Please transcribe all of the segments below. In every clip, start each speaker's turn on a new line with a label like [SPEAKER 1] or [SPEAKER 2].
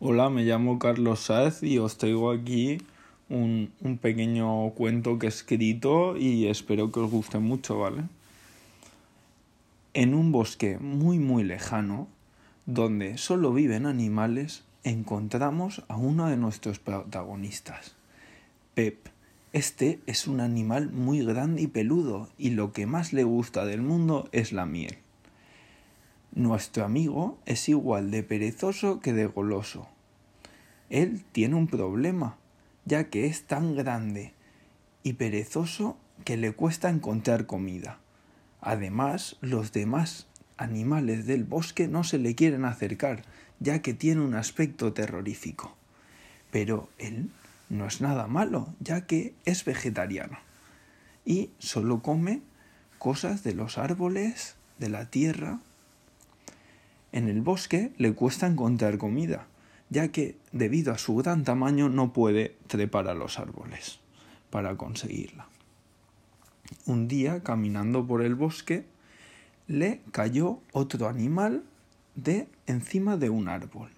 [SPEAKER 1] Hola, me llamo Carlos Saez y os traigo aquí un, un, pequeño cuento que he escrito y espero que os guste mucho, ¿vale? En un bosque muy muy lejano, donde solo viven animales, encontramos a uno de nuestros protagonistas, Pep. Este es un animal muy grande y peludo y lo que más le gusta del mundo es la miel. Nuestro amigo es igual de perezoso que de goloso. Él tiene un problema, ya que es tan grande y perezoso que le cuesta encontrar comida. Además, los demás animales del bosque no se le quieren acercar, ya que tiene un aspecto terrorífico. Pero él no es nada malo, ya que es vegetariano y solo come cosas de los árboles, de la tierra en el bosque le cuesta encontrar comida, ya que debido a su gran tamaño no puede trepar a los árboles para conseguirla. Un día, caminando por el bosque, le cayó otro animal de encima de un árbol.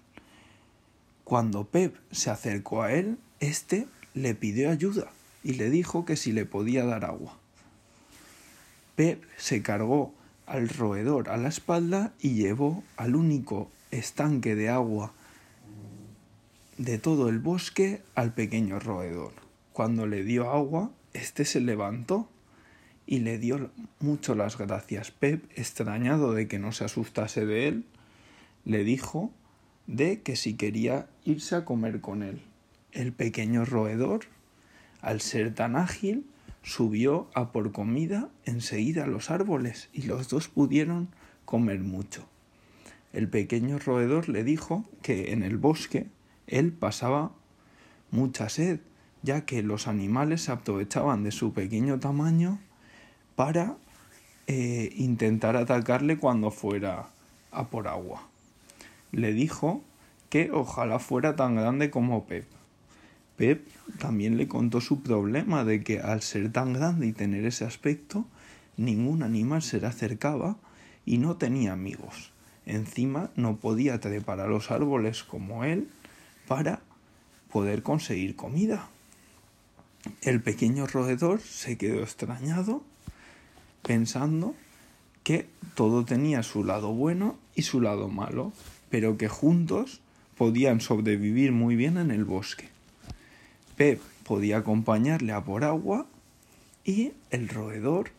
[SPEAKER 1] Cuando Pep se acercó a él, éste le pidió ayuda y le dijo que si le podía dar agua. Pep se cargó al roedor a la espalda y llevó al único estanque de agua de todo el bosque al pequeño roedor. Cuando le dio agua, éste se levantó y le dio mucho las gracias. Pep, extrañado de que no se asustase de él, le dijo de que si quería irse a comer con él. El pequeño roedor, al ser tan ágil, subió a por comida enseguida a los árboles y los dos pudieron comer mucho. El pequeño roedor le dijo que en el bosque él pasaba mucha sed, ya que los animales se aprovechaban de su pequeño tamaño para eh, intentar atacarle cuando fuera a por agua. Le dijo que ojalá fuera tan grande como Pep. Pep también le contó su problema de que al ser tan grande y tener ese aspecto, ningún animal se le acercaba y no tenía amigos. Encima no podía trepar a los árboles como él para poder conseguir comida. El pequeño roedor se quedó extrañado pensando que todo tenía su lado bueno y su lado malo, pero que juntos podían sobrevivir muy bien en el bosque. Pep podía acompañarle a por agua y el roedor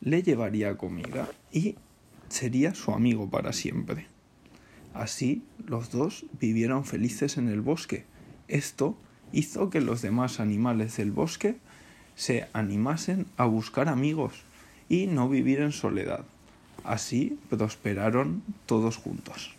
[SPEAKER 1] le llevaría comida y sería su amigo para siempre. Así los dos vivieron felices en el bosque. Esto hizo que los demás animales del bosque se animasen a buscar amigos y no vivir en soledad. Así prosperaron todos juntos.